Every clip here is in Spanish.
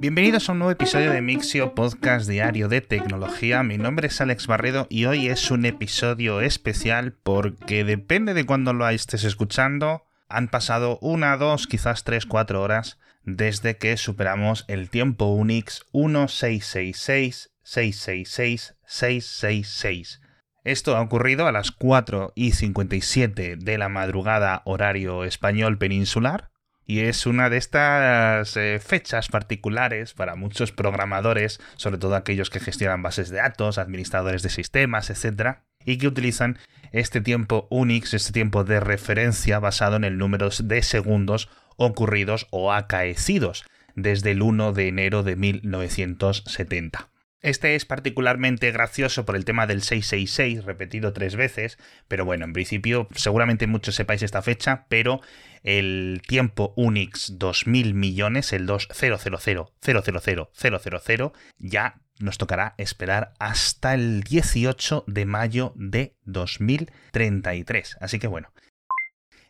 Bienvenidos a un nuevo episodio de Mixio Podcast Diario de Tecnología. Mi nombre es Alex Barredo y hoy es un episodio especial porque depende de cuándo lo estés escuchando, han pasado una, dos, quizás tres, cuatro horas desde que superamos el tiempo Unix 1666 666 666. Esto ha ocurrido a las 4 y 57 de la madrugada horario español peninsular y es una de estas eh, fechas particulares para muchos programadores, sobre todo aquellos que gestionan bases de datos, administradores de sistemas, etc., y que utilizan este tiempo Unix, este tiempo de referencia basado en el número de segundos ocurridos o acaecidos desde el 1 de enero de 1970. Este es particularmente gracioso por el tema del 666, repetido tres veces, pero bueno, en principio seguramente muchos sepáis esta fecha, pero el tiempo Unix 2000 millones, el 20000000, ya nos tocará esperar hasta el 18 de mayo de 2033. Así que bueno,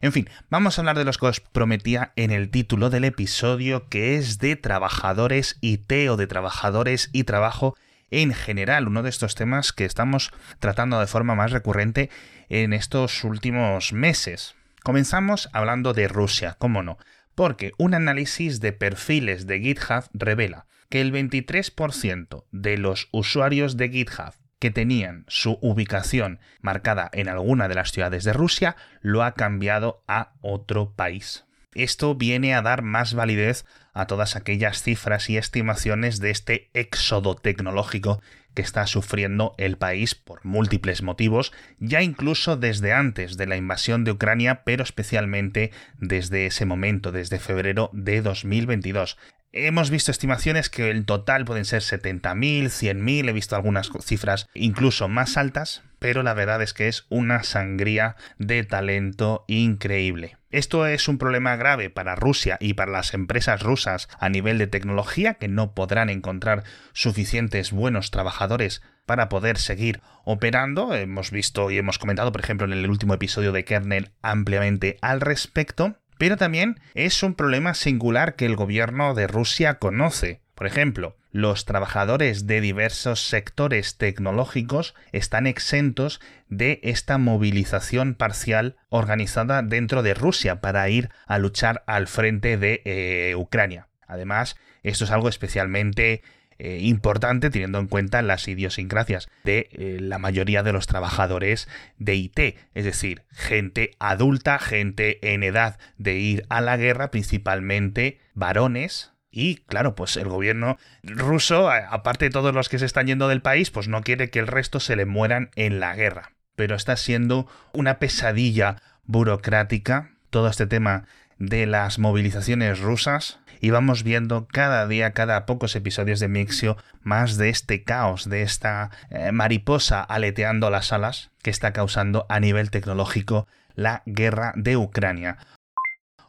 en fin, vamos a hablar de los que os prometía en el título del episodio, que es de trabajadores IT o de trabajadores y trabajo en general, uno de estos temas que estamos tratando de forma más recurrente en estos últimos meses. Comenzamos hablando de Rusia, cómo no, porque un análisis de perfiles de GitHub revela que el 23% de los usuarios de GitHub que tenían su ubicación marcada en alguna de las ciudades de Rusia lo ha cambiado a otro país. Esto viene a dar más validez a todas aquellas cifras y estimaciones de este éxodo tecnológico que está sufriendo el país por múltiples motivos, ya incluso desde antes de la invasión de Ucrania, pero especialmente desde ese momento, desde febrero de 2022. Hemos visto estimaciones que el total pueden ser 70.000, 100.000, he visto algunas cifras incluso más altas, pero la verdad es que es una sangría de talento increíble. Esto es un problema grave para Rusia y para las empresas rusas a nivel de tecnología que no podrán encontrar suficientes buenos trabajadores para poder seguir operando. Hemos visto y hemos comentado, por ejemplo, en el último episodio de Kernel ampliamente al respecto. Pero también es un problema singular que el gobierno de Rusia conoce. Por ejemplo, los trabajadores de diversos sectores tecnológicos están exentos de esta movilización parcial organizada dentro de Rusia para ir a luchar al frente de eh, Ucrania. Además, esto es algo especialmente eh, importante teniendo en cuenta las idiosincrasias de eh, la mayoría de los trabajadores de IT, es decir, gente adulta, gente en edad de ir a la guerra, principalmente varones, y claro, pues el gobierno ruso, aparte de todos los que se están yendo del país, pues no quiere que el resto se le mueran en la guerra. Pero está siendo una pesadilla burocrática todo este tema de las movilizaciones rusas y vamos viendo cada día, cada pocos episodios de Mixio, más de este caos, de esta eh, mariposa aleteando las alas que está causando a nivel tecnológico la guerra de Ucrania.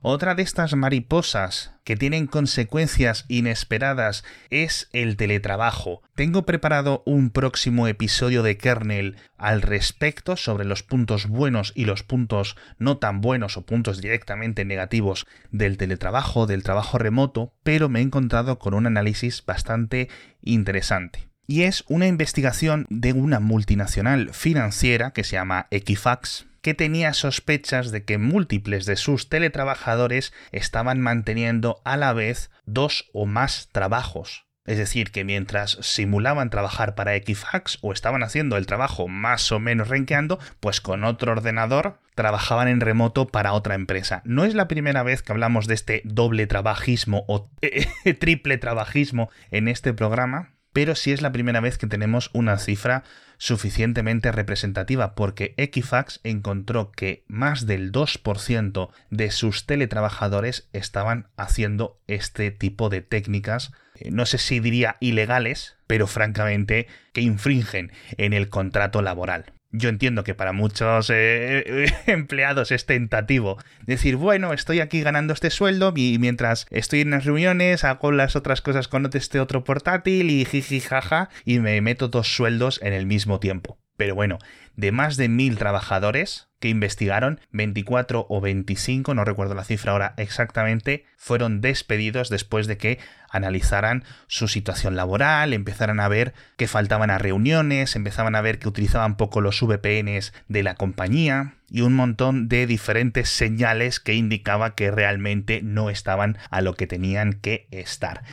Otra de estas mariposas que tienen consecuencias inesperadas es el teletrabajo. Tengo preparado un próximo episodio de Kernel al respecto sobre los puntos buenos y los puntos no tan buenos o puntos directamente negativos del teletrabajo, del trabajo remoto, pero me he encontrado con un análisis bastante interesante y es una investigación de una multinacional financiera que se llama Equifax, que tenía sospechas de que múltiples de sus teletrabajadores estaban manteniendo a la vez dos o más trabajos. Es decir, que mientras simulaban trabajar para Equifax o estaban haciendo el trabajo más o menos renqueando, pues con otro ordenador trabajaban en remoto para otra empresa. No es la primera vez que hablamos de este doble trabajismo o triple trabajismo en este programa, pero sí es la primera vez que tenemos una cifra suficientemente representativa porque Equifax encontró que más del 2% de sus teletrabajadores estaban haciendo este tipo de técnicas, eh, no sé si diría ilegales, pero francamente que infringen en el contrato laboral. Yo entiendo que para muchos eh, empleados es tentativo decir, bueno, estoy aquí ganando este sueldo y mientras estoy en las reuniones hago las otras cosas con este otro portátil y jiji jaja y me meto dos sueldos en el mismo tiempo. Pero bueno, de más de mil trabajadores que investigaron, 24 o 25, no recuerdo la cifra ahora exactamente, fueron despedidos después de que analizaran su situación laboral, empezaran a ver que faltaban a reuniones, empezaban a ver que utilizaban poco los VPNs de la compañía y un montón de diferentes señales que indicaba que realmente no estaban a lo que tenían que estar.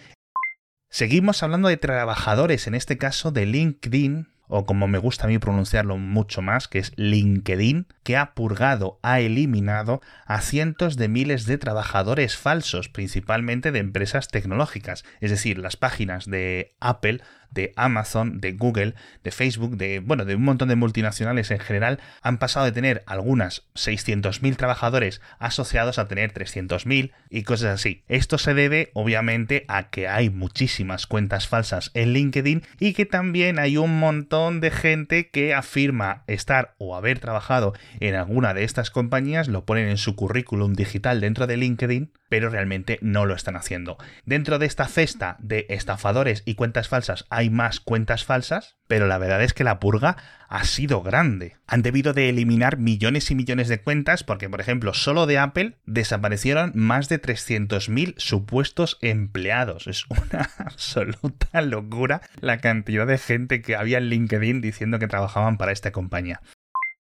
Seguimos hablando de trabajadores, en este caso de LinkedIn, o como me gusta a mí pronunciarlo mucho más, que es LinkedIn, que ha purgado, ha eliminado a cientos de miles de trabajadores falsos, principalmente de empresas tecnológicas. Es decir, las páginas de Apple de Amazon, de Google, de Facebook, de, bueno, de un montón de multinacionales en general, han pasado de tener algunas 600.000 trabajadores asociados a tener 300.000 y cosas así. Esto se debe, obviamente, a que hay muchísimas cuentas falsas en LinkedIn y que también hay un montón de gente que afirma estar o haber trabajado en alguna de estas compañías, lo ponen en su currículum digital dentro de LinkedIn, pero realmente no lo están haciendo. Dentro de esta cesta de estafadores y cuentas falsas hay más cuentas falsas, pero la verdad es que la purga ha sido grande. Han debido de eliminar millones y millones de cuentas porque, por ejemplo, solo de Apple desaparecieron más de 300.000 supuestos empleados. Es una absoluta locura la cantidad de gente que había en LinkedIn diciendo que trabajaban para esta compañía.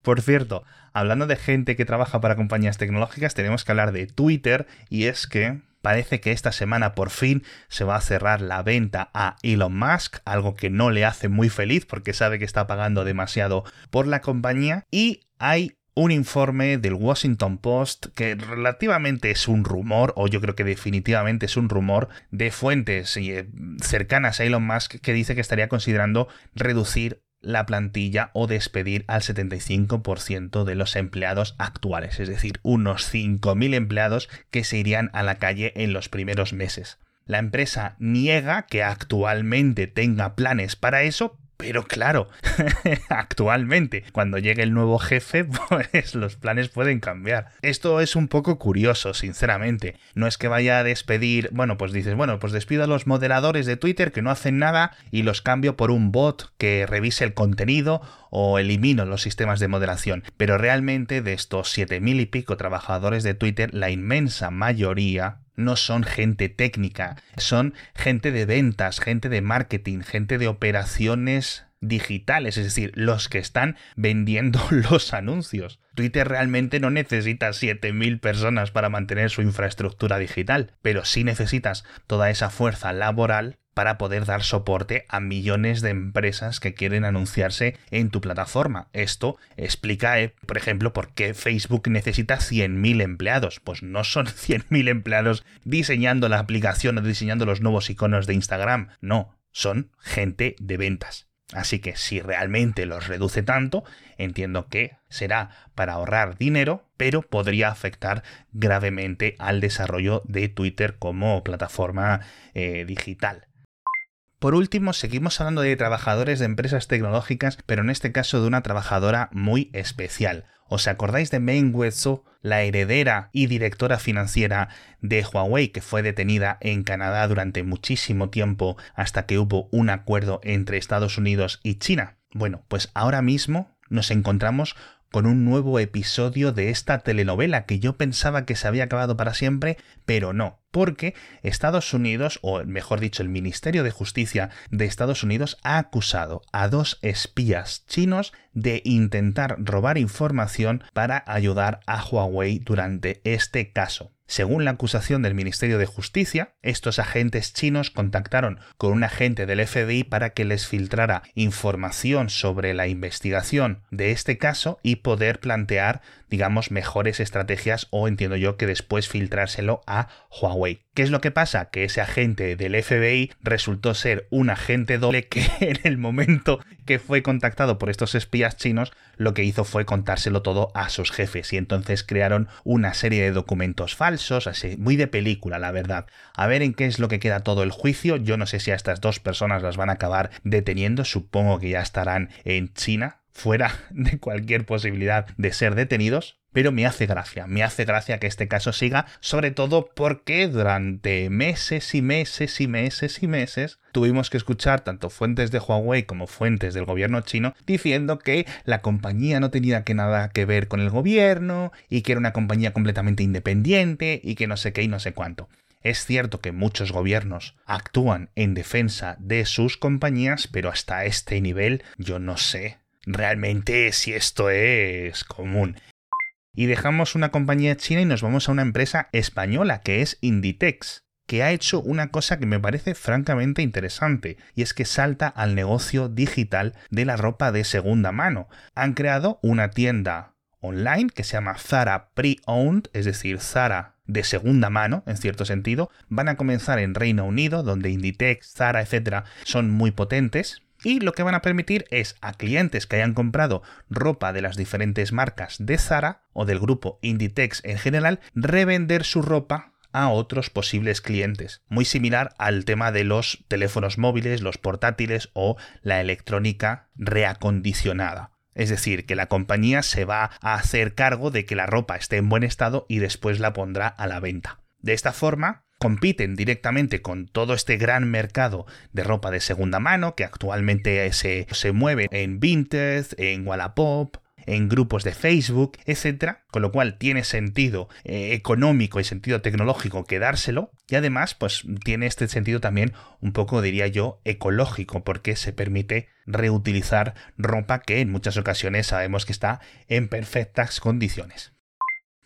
Por cierto, hablando de gente que trabaja para compañías tecnológicas, tenemos que hablar de Twitter y es que parece que esta semana por fin se va a cerrar la venta a Elon Musk, algo que no le hace muy feliz porque sabe que está pagando demasiado por la compañía. Y hay un informe del Washington Post que relativamente es un rumor, o yo creo que definitivamente es un rumor, de fuentes eh, cercanas a Elon Musk que dice que estaría considerando reducir la plantilla o despedir al 75% de los empleados actuales, es decir, unos 5.000 empleados que se irían a la calle en los primeros meses. La empresa niega que actualmente tenga planes para eso, pero claro, actualmente, cuando llegue el nuevo jefe, pues los planes pueden cambiar. Esto es un poco curioso, sinceramente. No es que vaya a despedir, bueno, pues dices, bueno, pues despido a los moderadores de Twitter que no hacen nada y los cambio por un bot que revise el contenido o elimino los sistemas de moderación. Pero realmente de estos siete mil y pico trabajadores de Twitter, la inmensa mayoría no son gente técnica, son gente de ventas, gente de marketing, gente de operaciones digitales, es decir, los que están vendiendo los anuncios. Twitter realmente no necesita 7.000 personas para mantener su infraestructura digital, pero sí necesitas toda esa fuerza laboral para poder dar soporte a millones de empresas que quieren anunciarse en tu plataforma. Esto explica, eh, por ejemplo, por qué Facebook necesita 100.000 empleados. Pues no son 100.000 empleados diseñando la aplicación o diseñando los nuevos iconos de Instagram. No, son gente de ventas. Así que si realmente los reduce tanto, entiendo que será para ahorrar dinero, pero podría afectar gravemente al desarrollo de Twitter como plataforma eh, digital. Por último, seguimos hablando de trabajadores de empresas tecnológicas, pero en este caso de una trabajadora muy especial. ¿Os acordáis de Meng Wanzhou, la heredera y directora financiera de Huawei que fue detenida en Canadá durante muchísimo tiempo hasta que hubo un acuerdo entre Estados Unidos y China? Bueno, pues ahora mismo nos encontramos con un nuevo episodio de esta telenovela que yo pensaba que se había acabado para siempre, pero no, porque Estados Unidos, o mejor dicho, el Ministerio de Justicia de Estados Unidos ha acusado a dos espías chinos de intentar robar información para ayudar a Huawei durante este caso. Según la acusación del Ministerio de Justicia, estos agentes chinos contactaron con un agente del FBI para que les filtrara información sobre la investigación de este caso y poder plantear, digamos, mejores estrategias o entiendo yo que después filtrárselo a Huawei. ¿Qué es lo que pasa? Que ese agente del FBI resultó ser un agente doble que en el momento que fue contactado por estos espías chinos, lo que hizo fue contárselo todo a sus jefes y entonces crearon una serie de documentos falsos, así, muy de película, la verdad. A ver en qué es lo que queda todo el juicio. Yo no sé si a estas dos personas las van a acabar deteniendo, supongo que ya estarán en China, fuera de cualquier posibilidad de ser detenidos, pero me hace gracia, me hace gracia que este caso siga, sobre todo porque durante meses y meses y meses y meses tuvimos que escuchar tanto fuentes de Huawei como fuentes del gobierno chino diciendo que la compañía no tenía que nada que ver con el gobierno y que era una compañía completamente independiente y que no sé qué y no sé cuánto. Es cierto que muchos gobiernos actúan en defensa de sus compañías, pero hasta este nivel yo no sé realmente si esto es común. Y dejamos una compañía china y nos vamos a una empresa española que es Inditex que ha hecho una cosa que me parece francamente interesante, y es que salta al negocio digital de la ropa de segunda mano. Han creado una tienda online que se llama Zara Pre-Owned, es decir, Zara de segunda mano, en cierto sentido, van a comenzar en Reino Unido, donde Inditex, Zara, etcétera, son muy potentes. Y lo que van a permitir es a clientes que hayan comprado ropa de las diferentes marcas de Zara o del grupo Inditex en general, revender su ropa a otros posibles clientes. Muy similar al tema de los teléfonos móviles, los portátiles o la electrónica reacondicionada. Es decir, que la compañía se va a hacer cargo de que la ropa esté en buen estado y después la pondrá a la venta. De esta forma, compiten directamente con todo este gran mercado de ropa de segunda mano que actualmente se, se mueve en Vinted, en Wallapop, en grupos de Facebook, etcétera, con lo cual tiene sentido eh, económico y sentido tecnológico quedárselo y además pues tiene este sentido también un poco diría yo ecológico porque se permite reutilizar ropa que en muchas ocasiones sabemos que está en perfectas condiciones.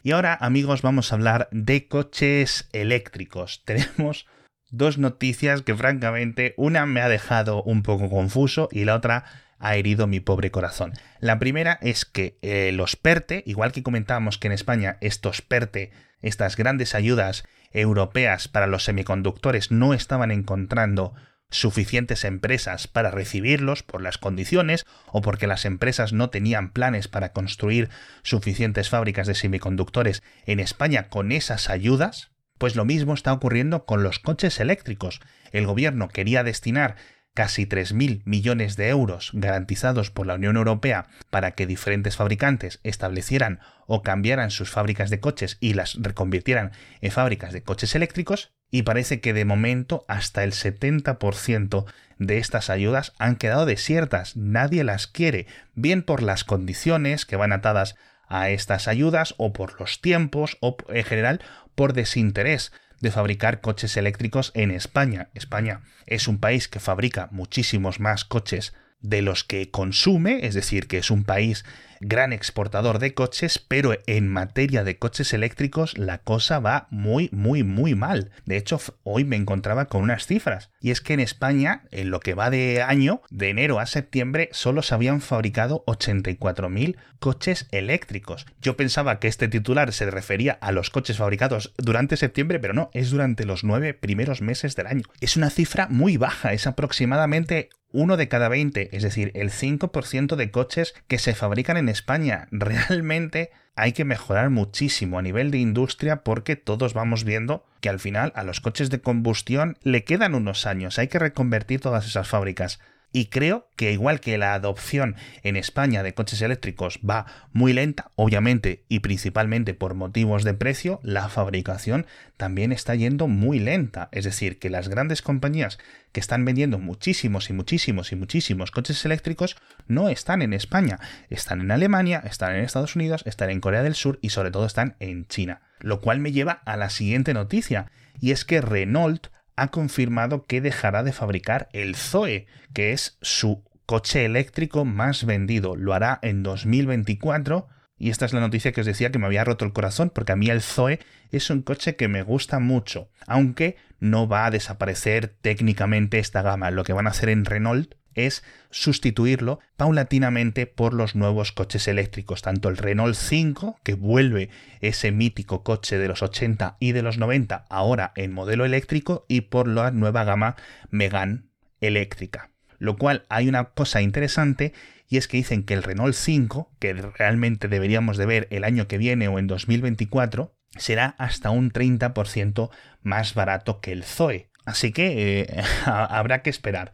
Y ahora amigos vamos a hablar de coches eléctricos. Tenemos dos noticias que francamente una me ha dejado un poco confuso y la otra ha herido mi pobre corazón. La primera es que eh, los PERTE, igual que comentábamos que en España estos PERTE, estas grandes ayudas europeas para los semiconductores no estaban encontrando suficientes empresas para recibirlos por las condiciones o porque las empresas no tenían planes para construir suficientes fábricas de semiconductores en España con esas ayudas, pues lo mismo está ocurriendo con los coches eléctricos. El gobierno quería destinar casi 3.000 millones de euros garantizados por la Unión Europea para que diferentes fabricantes establecieran o cambiaran sus fábricas de coches y las reconvirtieran en fábricas de coches eléctricos, y parece que de momento hasta el 70% de estas ayudas han quedado desiertas, nadie las quiere, bien por las condiciones que van atadas a estas ayudas o por los tiempos o en general por desinterés de fabricar coches eléctricos en España. España es un país que fabrica muchísimos más coches de los que consume, es decir, que es un país gran exportador de coches, pero en materia de coches eléctricos la cosa va muy, muy, muy mal. De hecho, hoy me encontraba con unas cifras, y es que en España, en lo que va de año, de enero a septiembre, solo se habían fabricado 84.000 coches eléctricos. Yo pensaba que este titular se refería a los coches fabricados durante septiembre, pero no, es durante los nueve primeros meses del año. Es una cifra muy baja, es aproximadamente uno de cada 20, es decir, el 5% de coches que se fabrican en España. Realmente hay que mejorar muchísimo a nivel de industria porque todos vamos viendo que al final a los coches de combustión le quedan unos años, hay que reconvertir todas esas fábricas. Y creo que igual que la adopción en España de coches eléctricos va muy lenta, obviamente y principalmente por motivos de precio, la fabricación también está yendo muy lenta. Es decir, que las grandes compañías que están vendiendo muchísimos y muchísimos y muchísimos coches eléctricos no están en España, están en Alemania, están en Estados Unidos, están en Corea del Sur y sobre todo están en China. Lo cual me lleva a la siguiente noticia, y es que Renault ha confirmado que dejará de fabricar el Zoe, que es su coche eléctrico más vendido. Lo hará en 2024. Y esta es la noticia que os decía que me había roto el corazón, porque a mí el Zoe es un coche que me gusta mucho, aunque no va a desaparecer técnicamente esta gama. Lo que van a hacer en Renault es sustituirlo paulatinamente por los nuevos coches eléctricos, tanto el Renault 5, que vuelve ese mítico coche de los 80 y de los 90 ahora en modelo eléctrico, y por la nueva gama Megane eléctrica. Lo cual hay una cosa interesante y es que dicen que el Renault 5, que realmente deberíamos de ver el año que viene o en 2024, será hasta un 30% más barato que el Zoe. Así que eh, habrá que esperar.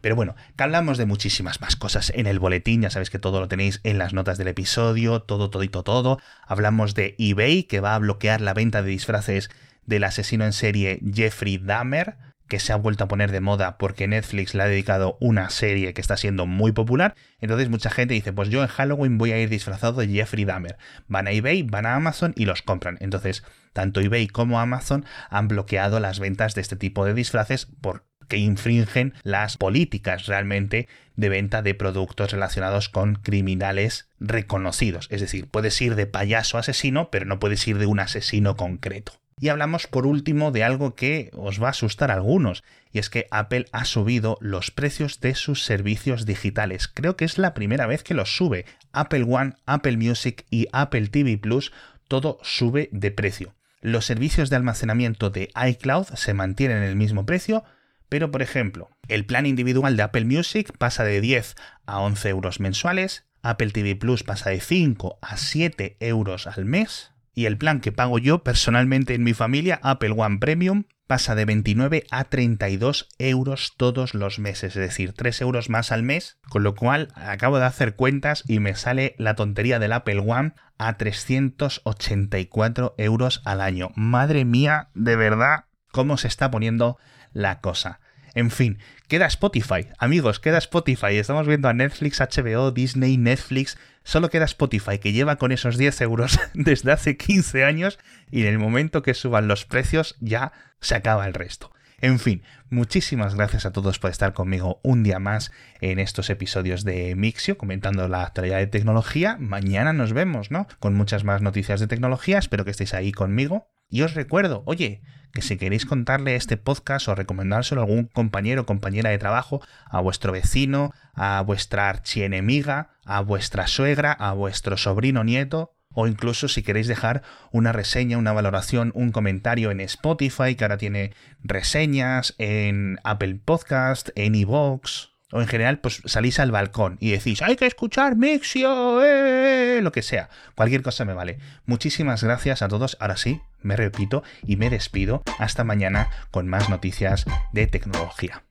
Pero bueno, que hablamos de muchísimas más cosas en el boletín, ya sabéis que todo lo tenéis en las notas del episodio, todo, todito, todo. Hablamos de eBay, que va a bloquear la venta de disfraces del asesino en serie Jeffrey Dahmer, que se ha vuelto a poner de moda porque Netflix le ha dedicado una serie que está siendo muy popular. Entonces mucha gente dice, pues yo en Halloween voy a ir disfrazado de Jeffrey Dahmer. Van a eBay, van a Amazon y los compran. Entonces, tanto eBay como Amazon han bloqueado las ventas de este tipo de disfraces por que infringen las políticas realmente de venta de productos relacionados con criminales reconocidos. Es decir, puedes ir de payaso asesino, pero no puedes ir de un asesino concreto. Y hablamos por último de algo que os va a asustar a algunos, y es que Apple ha subido los precios de sus servicios digitales. Creo que es la primera vez que los sube. Apple One, Apple Music y Apple TV Plus, todo sube de precio. Los servicios de almacenamiento de iCloud se mantienen en el mismo precio, pero, por ejemplo, el plan individual de Apple Music pasa de 10 a 11 euros mensuales, Apple TV Plus pasa de 5 a 7 euros al mes, y el plan que pago yo personalmente en mi familia, Apple One Premium, pasa de 29 a 32 euros todos los meses, es decir, 3 euros más al mes, con lo cual acabo de hacer cuentas y me sale la tontería del Apple One a 384 euros al año. Madre mía, de verdad, cómo se está poniendo la cosa. En fin, queda Spotify. Amigos, queda Spotify. Estamos viendo a Netflix, HBO, Disney, Netflix. Solo queda Spotify, que lleva con esos 10 euros desde hace 15 años y en el momento que suban los precios ya se acaba el resto. En fin, muchísimas gracias a todos por estar conmigo un día más en estos episodios de Mixio, comentando la actualidad de tecnología. Mañana nos vemos, ¿no? Con muchas más noticias de tecnología. Espero que estéis ahí conmigo. Y os recuerdo, oye, que si queréis contarle este podcast o recomendárselo a algún compañero o compañera de trabajo, a vuestro vecino, a vuestra archienemiga, a vuestra suegra, a vuestro sobrino nieto, o incluso si queréis dejar una reseña, una valoración, un comentario en Spotify, que ahora tiene reseñas, en Apple Podcast, en iVoox, o en general, pues salís al balcón y decís, hay que escuchar Mixio, eh", lo que sea. Cualquier cosa me vale. Muchísimas gracias a todos. Ahora sí, me repito y me despido. Hasta mañana con más noticias de tecnología.